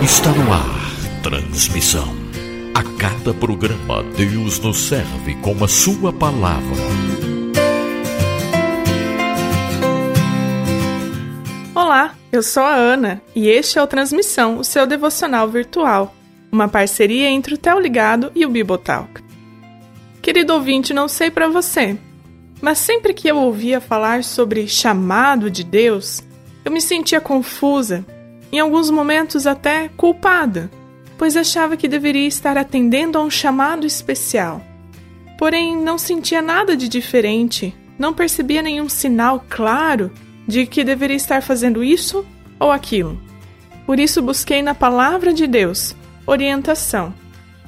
Está no ar. Transmissão. A cada programa, Deus nos serve com a Sua palavra. Olá, eu sou a Ana e este é o Transmissão, o seu devocional virtual, uma parceria entre o Tel Ligado e o Bibotalk. Querido ouvinte, não sei para você, mas sempre que eu ouvia falar sobre chamado de Deus, eu me sentia confusa, em alguns momentos até culpada, pois achava que deveria estar atendendo a um chamado especial. Porém, não sentia nada de diferente, não percebia nenhum sinal claro de que deveria estar fazendo isso ou aquilo. Por isso, busquei na Palavra de Deus orientação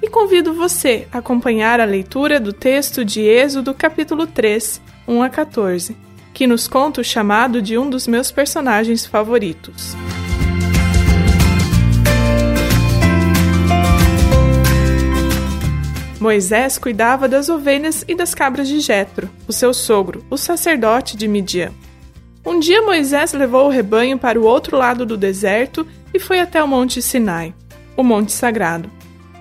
e convido você a acompanhar a leitura do texto de Êxodo, capítulo 3, 1 a 14, que nos conta o chamado de um dos meus personagens favoritos. Moisés cuidava das ovelhas e das cabras de Jetro, o seu sogro, o sacerdote de Midian. Um dia Moisés levou o rebanho para o outro lado do deserto e foi até o Monte Sinai, o Monte Sagrado.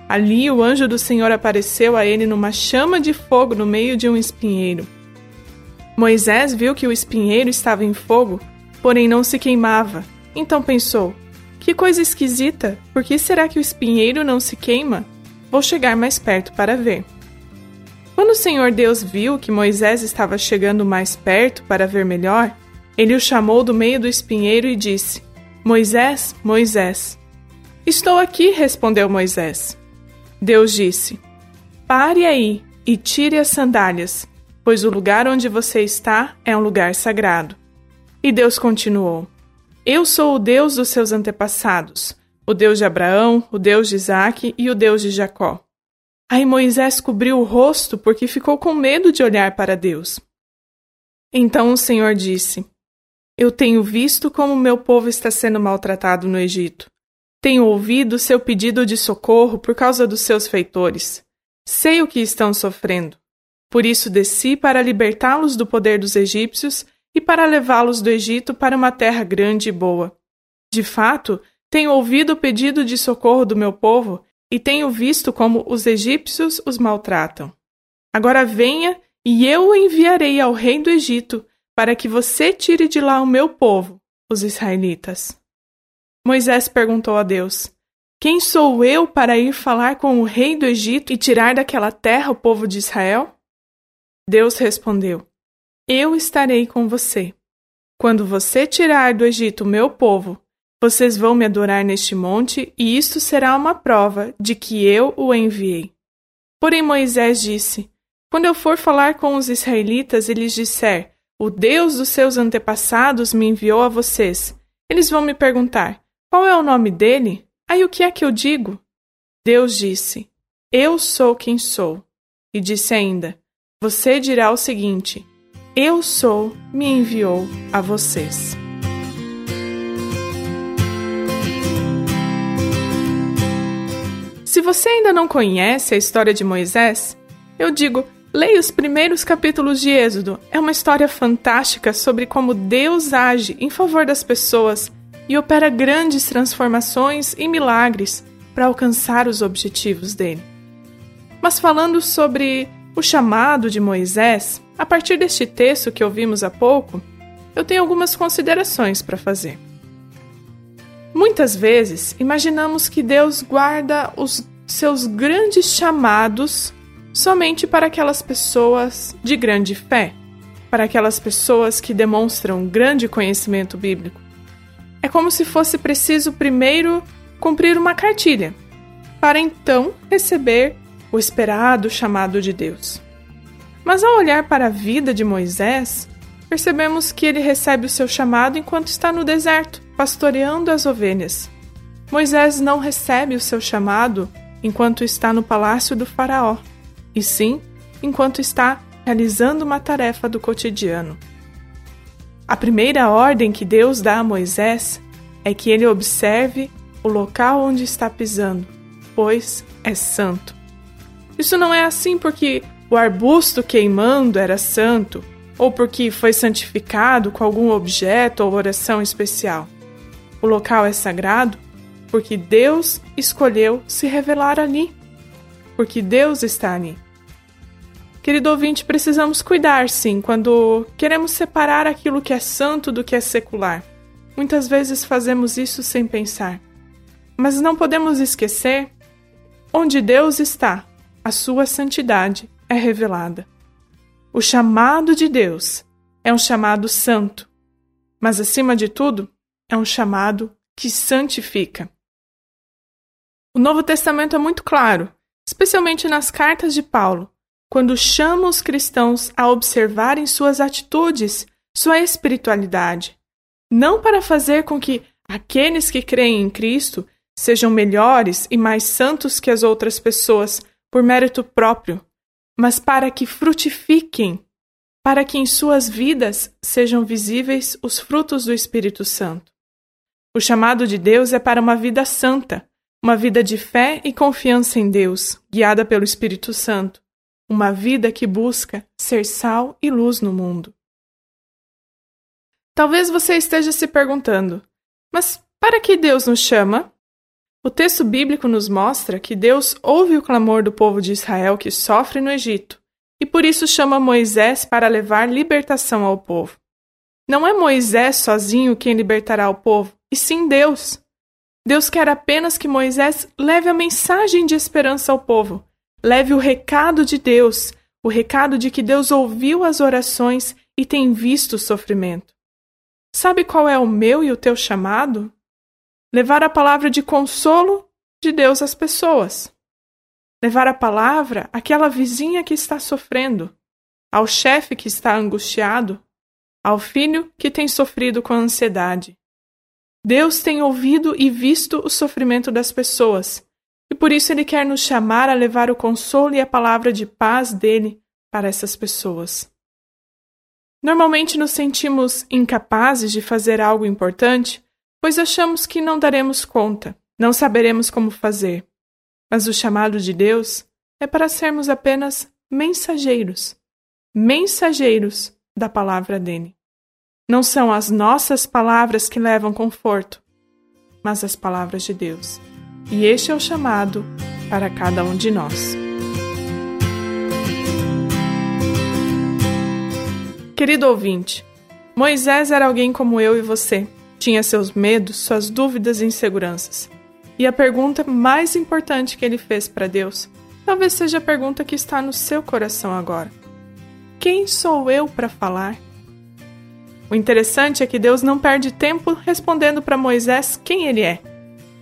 Ali o anjo do Senhor apareceu a ele numa chama de fogo no meio de um espinheiro. Moisés viu que o espinheiro estava em fogo, porém não se queimava. Então pensou: Que coisa esquisita! Por que será que o espinheiro não se queima? Vou chegar mais perto para ver. Quando o Senhor Deus viu que Moisés estava chegando mais perto para ver melhor, ele o chamou do meio do espinheiro e disse: Moisés, Moisés. Estou aqui, respondeu Moisés. Deus disse: Pare aí e tire as sandálias, pois o lugar onde você está é um lugar sagrado. E Deus continuou: Eu sou o Deus dos seus antepassados, o Deus de Abraão, o Deus de Isaque e o Deus de Jacó. Aí Moisés cobriu o rosto porque ficou com medo de olhar para Deus. Então o Senhor disse: Eu tenho visto como meu povo está sendo maltratado no Egito. Tenho ouvido seu pedido de socorro por causa dos seus feitores. Sei o que estão sofrendo. Por isso desci para libertá-los do poder dos egípcios e para levá-los do Egito para uma terra grande e boa. De fato, tenho ouvido o pedido de socorro do meu povo e tenho visto como os egípcios os maltratam. Agora venha e eu o enviarei ao rei do Egito para que você tire de lá o meu povo, os israelitas. Moisés perguntou a Deus: Quem sou eu para ir falar com o rei do Egito e tirar daquela terra o povo de Israel? Deus respondeu: Eu estarei com você. Quando você tirar do Egito meu povo, vocês vão me adorar neste monte, e isto será uma prova de que eu o enviei. Porém, Moisés disse: Quando eu for falar com os israelitas e lhes disser: O Deus dos seus antepassados me enviou a vocês, eles vão me perguntar: qual é o nome dele? Aí o que é que eu digo? Deus disse: Eu sou quem sou. E disse ainda: Você dirá o seguinte: Eu sou, me enviou a vocês. Se você ainda não conhece a história de Moisés, eu digo, leia os primeiros capítulos de Êxodo. É uma história fantástica sobre como Deus age em favor das pessoas e opera grandes transformações e milagres para alcançar os objetivos dele. Mas falando sobre o chamado de Moisés, a partir deste texto que ouvimos há pouco, eu tenho algumas considerações para fazer. Muitas vezes imaginamos que Deus guarda os seus grandes chamados somente para aquelas pessoas de grande fé, para aquelas pessoas que demonstram grande conhecimento bíblico. É como se fosse preciso primeiro cumprir uma cartilha, para então receber o esperado chamado de Deus. Mas ao olhar para a vida de Moisés, percebemos que ele recebe o seu chamado enquanto está no deserto, pastoreando as ovelhas. Moisés não recebe o seu chamado enquanto está no palácio do Faraó, e sim enquanto está realizando uma tarefa do cotidiano. A primeira ordem que Deus dá a Moisés é que ele observe o local onde está pisando, pois é santo. Isso não é assim porque o arbusto queimando era santo ou porque foi santificado com algum objeto ou oração especial. O local é sagrado porque Deus escolheu se revelar ali, porque Deus está ali. Querido ouvinte, precisamos cuidar, sim, quando queremos separar aquilo que é santo do que é secular. Muitas vezes fazemos isso sem pensar. Mas não podemos esquecer onde Deus está, a sua santidade é revelada. O chamado de Deus é um chamado santo, mas acima de tudo, é um chamado que santifica. O Novo Testamento é muito claro, especialmente nas cartas de Paulo, quando chama os cristãos a observarem suas atitudes, sua espiritualidade, não para fazer com que aqueles que creem em Cristo sejam melhores e mais santos que as outras pessoas por mérito próprio, mas para que frutifiquem, para que em suas vidas sejam visíveis os frutos do Espírito Santo. O chamado de Deus é para uma vida santa, uma vida de fé e confiança em Deus, guiada pelo Espírito Santo uma vida que busca ser sal e luz no mundo. Talvez você esteja se perguntando: mas para que Deus nos chama? O texto bíblico nos mostra que Deus ouve o clamor do povo de Israel que sofre no Egito e por isso chama Moisés para levar libertação ao povo. Não é Moisés sozinho quem libertará o povo, e sim Deus. Deus quer apenas que Moisés leve a mensagem de esperança ao povo, Leve o recado de Deus, o recado de que Deus ouviu as orações e tem visto o sofrimento. Sabe qual é o meu e o teu chamado? Levar a palavra de consolo de Deus às pessoas. Levar a palavra àquela vizinha que está sofrendo, ao chefe que está angustiado, ao filho que tem sofrido com ansiedade. Deus tem ouvido e visto o sofrimento das pessoas e por isso ele quer nos chamar a levar o consolo e a palavra de paz dele para essas pessoas. Normalmente nos sentimos incapazes de fazer algo importante, pois achamos que não daremos conta, não saberemos como fazer. Mas o chamado de Deus é para sermos apenas mensageiros, mensageiros da palavra dele. Não são as nossas palavras que levam conforto, mas as palavras de Deus. E este é o chamado para cada um de nós. Querido ouvinte, Moisés era alguém como eu e você. Tinha seus medos, suas dúvidas e inseguranças. E a pergunta mais importante que ele fez para Deus talvez seja a pergunta que está no seu coração agora: Quem sou eu para falar? O interessante é que Deus não perde tempo respondendo para Moisés quem ele é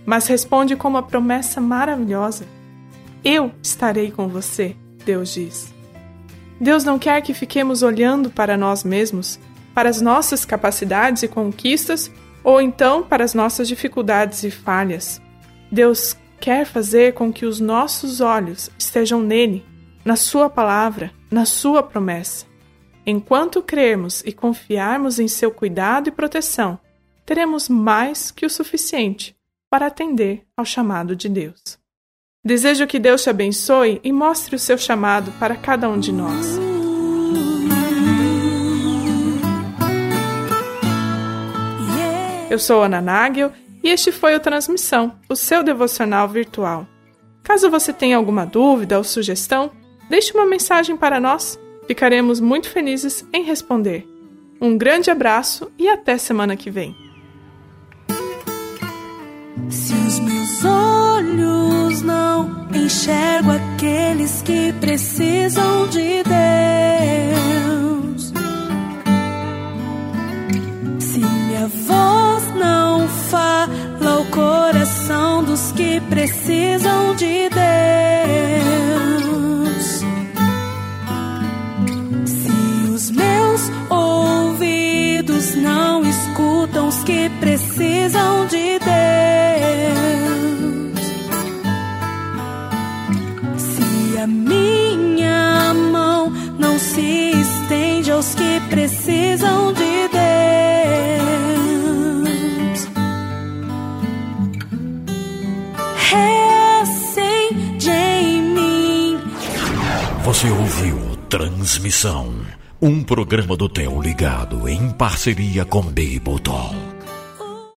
mas responde com uma promessa maravilhosa: Eu estarei com você, Deus diz. Deus não quer que fiquemos olhando para nós mesmos, para as nossas capacidades e conquistas, ou então para as nossas dificuldades e falhas. Deus quer fazer com que os nossos olhos estejam nele, na Sua palavra, na Sua promessa. Enquanto crermos e confiarmos em seu cuidado e proteção, teremos mais que o suficiente para atender ao chamado de Deus. Desejo que Deus te abençoe e mostre o seu chamado para cada um de nós. Eu sou Ana Nagel e este foi o Transmissão, o seu devocional virtual. Caso você tenha alguma dúvida ou sugestão, deixe uma mensagem para nós. Ficaremos muito felizes em responder. Um grande abraço e até semana que vem. Se os meus olhos não enxergam aqueles que precisam de Deus, se minha voz precisam de Deus, se os meus ouvidos não escutam os que precisam de Deus. a minha mão não se estende aos que precisam de Você ouviu Transmissão, um programa do Theo ligado em parceria com Bible Talk.